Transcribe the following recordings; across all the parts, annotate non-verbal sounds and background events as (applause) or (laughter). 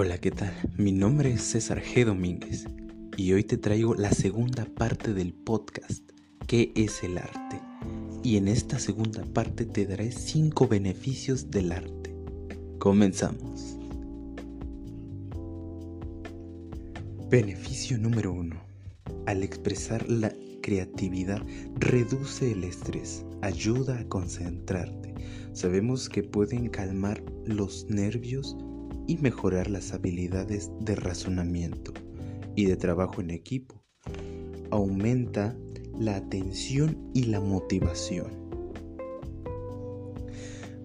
Hola, ¿qué tal? Mi nombre es César G. Domínguez y hoy te traigo la segunda parte del podcast, ¿qué es el arte? Y en esta segunda parte te daré 5 beneficios del arte. Comenzamos. Beneficio número 1. Al expresar la creatividad reduce el estrés, ayuda a concentrarte. Sabemos que pueden calmar los nervios y mejorar las habilidades de razonamiento y de trabajo en equipo. Aumenta la atención y la motivación.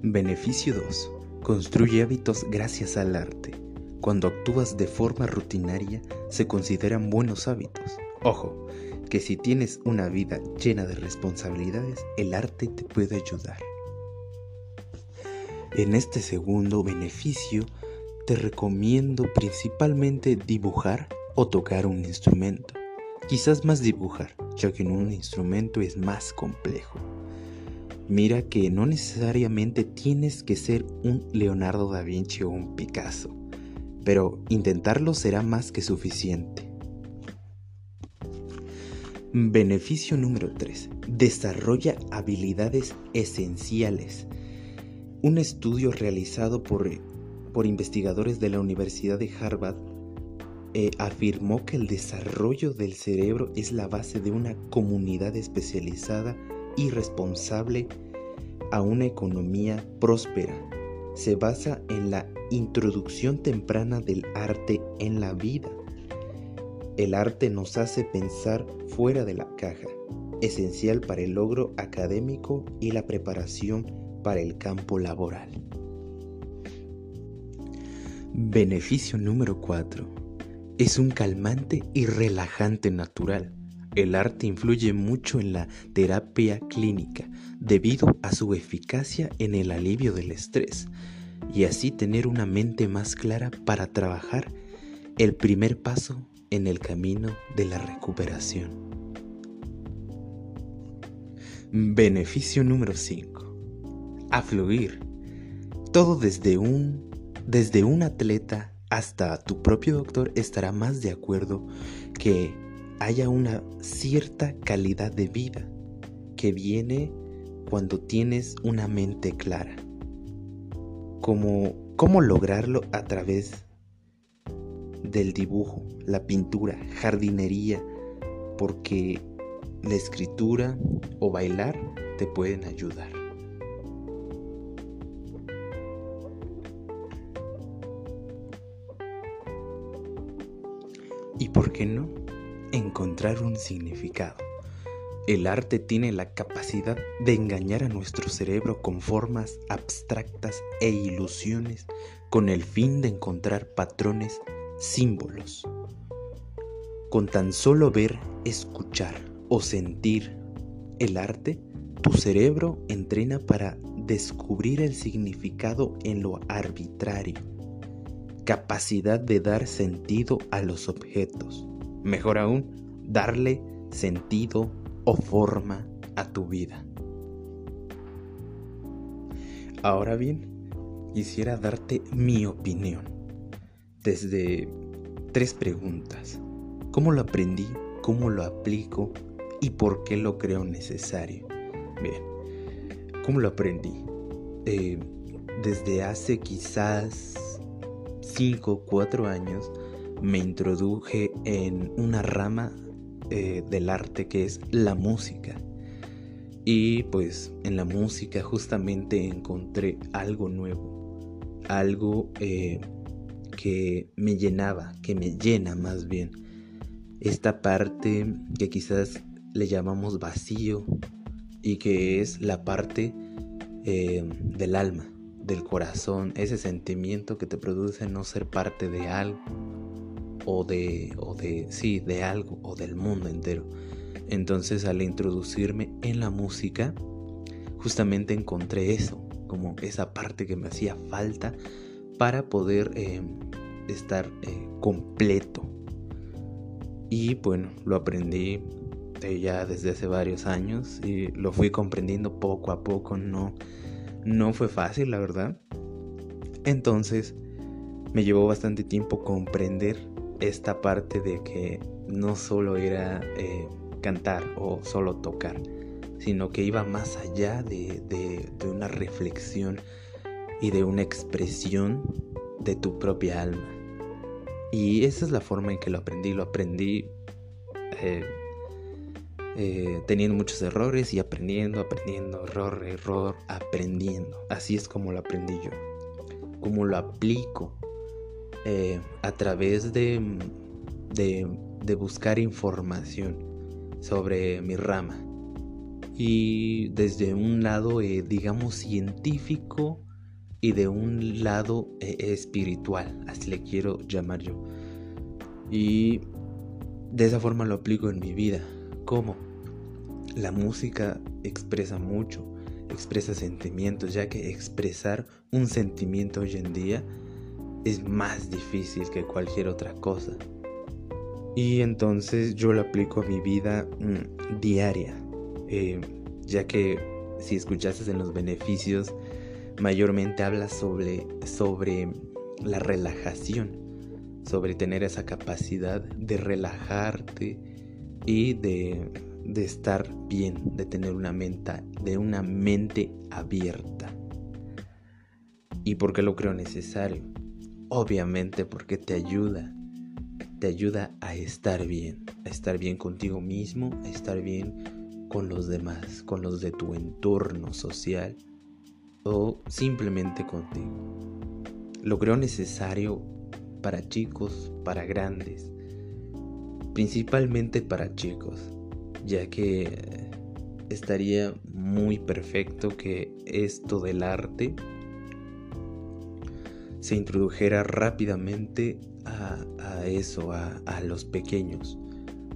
Beneficio 2. Construye hábitos gracias al arte. Cuando actúas de forma rutinaria, se consideran buenos hábitos. Ojo, que si tienes una vida llena de responsabilidades, el arte te puede ayudar. En este segundo beneficio, te recomiendo principalmente dibujar o tocar un instrumento. Quizás más dibujar, ya que en un instrumento es más complejo. Mira que no necesariamente tienes que ser un Leonardo da Vinci o un Picasso, pero intentarlo será más que suficiente. Beneficio número 3. Desarrolla habilidades esenciales. Un estudio realizado por por investigadores de la Universidad de Harvard eh, afirmó que el desarrollo del cerebro es la base de una comunidad especializada y responsable a una economía próspera. Se basa en la introducción temprana del arte en la vida. El arte nos hace pensar fuera de la caja, esencial para el logro académico y la preparación para el campo laboral. Beneficio número 4. Es un calmante y relajante natural. El arte influye mucho en la terapia clínica debido a su eficacia en el alivio del estrés y así tener una mente más clara para trabajar el primer paso en el camino de la recuperación. Beneficio número 5. A fluir. Todo desde un desde un atleta hasta tu propio doctor estará más de acuerdo que haya una cierta calidad de vida que viene cuando tienes una mente clara. ¿Cómo lograrlo a través del dibujo, la pintura, jardinería? Porque la escritura o bailar te pueden ayudar. Qué no?, encontrar un significado. El arte tiene la capacidad de engañar a nuestro cerebro con formas abstractas e ilusiones con el fin de encontrar patrones, símbolos. Con tan solo ver, escuchar o sentir el arte, tu cerebro entrena para descubrir el significado en lo arbitrario capacidad de dar sentido a los objetos. Mejor aún, darle sentido o forma a tu vida. Ahora bien, quisiera darte mi opinión desde tres preguntas. ¿Cómo lo aprendí? ¿Cómo lo aplico? ¿Y por qué lo creo necesario? Bien, ¿cómo lo aprendí? Eh, desde hace quizás 5, 4 años me introduje en una rama eh, del arte que es la música. Y pues en la música justamente encontré algo nuevo, algo eh, que me llenaba, que me llena más bien. Esta parte que quizás le llamamos vacío y que es la parte eh, del alma del corazón, ese sentimiento que te produce no ser parte de algo o de, o de, sí, de algo o del mundo entero. Entonces al introducirme en la música, justamente encontré eso, como esa parte que me hacía falta para poder eh, estar eh, completo. Y bueno, lo aprendí ya desde hace varios años y lo fui comprendiendo poco a poco, no no fue fácil, la verdad. Entonces, me llevó bastante tiempo comprender esta parte de que no solo era eh, cantar o solo tocar, sino que iba más allá de, de una reflexión y de una expresión de tu propia alma. Y esa es la forma en que lo aprendí. Lo aprendí eh, eh, teniendo muchos errores y aprendiendo, aprendiendo, error, error, aprendiendo. Así es como lo aprendí yo. Como lo aplico eh, a través de, de, buscar información sobre mi rama. Y desde un lado, digamos, científico y de un lado espiritual, así le quiero llamar yo. Y de esa forma lo aplico en mi vida. ¿Cómo? La música expresa mucho, expresa sentimientos, ya que expresar un sentimiento hoy en día es más difícil que cualquier otra cosa. Y entonces yo lo aplico a mi vida mm, diaria, eh, ya que si escuchaste en los beneficios, mayormente habla sobre, sobre la relajación sobre tener esa capacidad de relajarte y de, estar bien, de tener una mente, de una mente abierta. ¿Y por qué lo creo necesario? Obviamente porque te ayuda, te ayuda a estar bien, a estar bien contigo mismo, a estar bien con los demás, con los de tu entorno social o simplemente contigo. Lo creo necesario para chicos, para grandes, principalmente para chicos, ya que estaría muy perfecto que esto del arte se introdujera rápidamente a, eso, a, a los pequeños,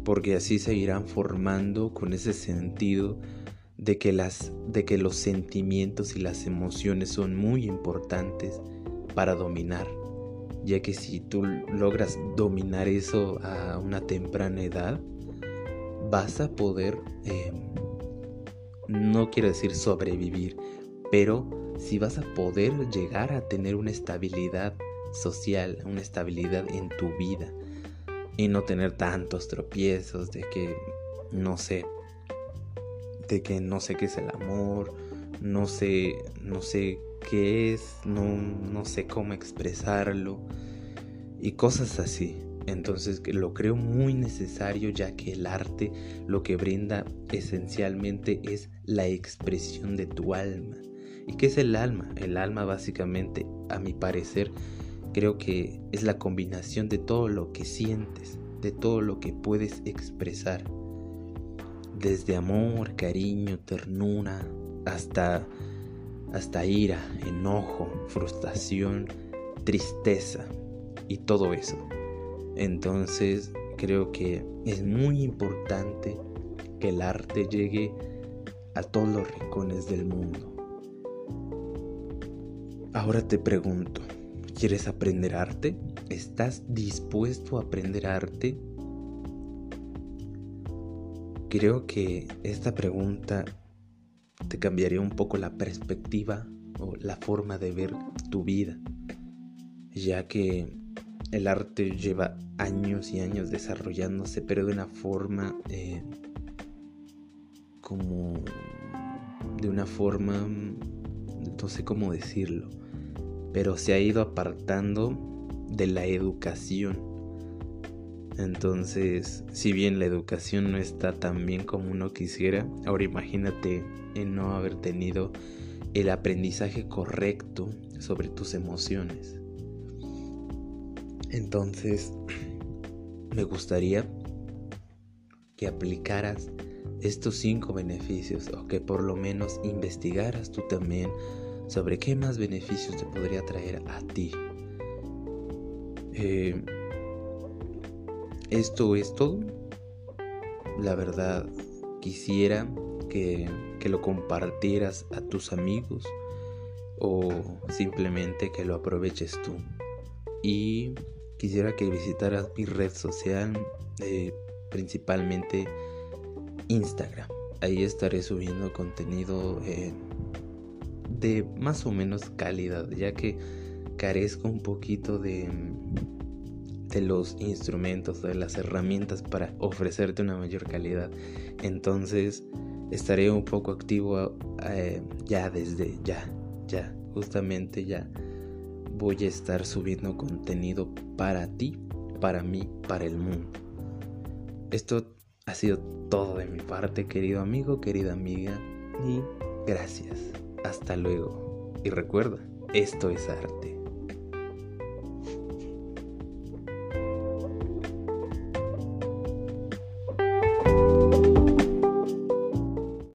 porque así se irán formando con ese sentido de que, las, de que los sentimientos y las emociones son muy importantes para dominar ya que si tú logras dominar eso a una temprana edad, vas a poder, eh, no quiero decir sobrevivir, pero si vas a poder llegar a tener una estabilidad social, una estabilidad en tu vida y no tener tantos tropiezos de que, no sé, de que no sé qué es el amor, no sé, no sé qué es, no, no sé cómo expresarlo y cosas así. Entonces lo creo muy necesario ya que el arte lo que brinda esencialmente es la expresión de tu alma. ¿Y qué es el alma? El alma básicamente, a mi parecer, creo que es la combinación de todo lo que sientes, de todo lo que puedes expresar. Desde amor, cariño, ternura, hasta hasta ira, enojo, frustración, tristeza y todo eso. Entonces creo que es muy importante que el arte llegue a todos los rincones del mundo. Ahora te pregunto, ¿quieres aprender arte? ¿Estás dispuesto a aprender arte? Creo que esta pregunta te cambiaría un poco la perspectiva o la forma de ver tu vida, ya que el arte lleva años y años desarrollándose, pero de una forma eh, como de una forma no sé cómo decirlo, pero se ha ido apartando de la educación entonces, si bien la educación no está tan bien como uno quisiera, ahora imagínate en no haber tenido el aprendizaje correcto sobre tus emociones. Entonces, (clears throat) me gustaría que aplicaras estos cinco beneficios o que por lo menos investigaras tú también sobre qué más beneficios te podría traer a ti. Eh, esto es todo. La verdad, quisiera que, lo compartieras a tus amigos o simplemente que lo aproveches tú. Y quisiera que visitaras mi red social, eh, principalmente Instagram. Ahí estaré subiendo contenido eh, de más o menos calidad, ya que carezco un poquito de, de los instrumentos, de las herramientas para ofrecerte una mayor calidad. Entonces estaré un poco activo eh, ya desde ya, ya, justamente ya voy a estar subiendo contenido para ti, para mí, para el mundo. Esto ha sido todo de mi parte, querido amigo, querida amiga, y gracias. Hasta luego. Y recuerda, esto es arte.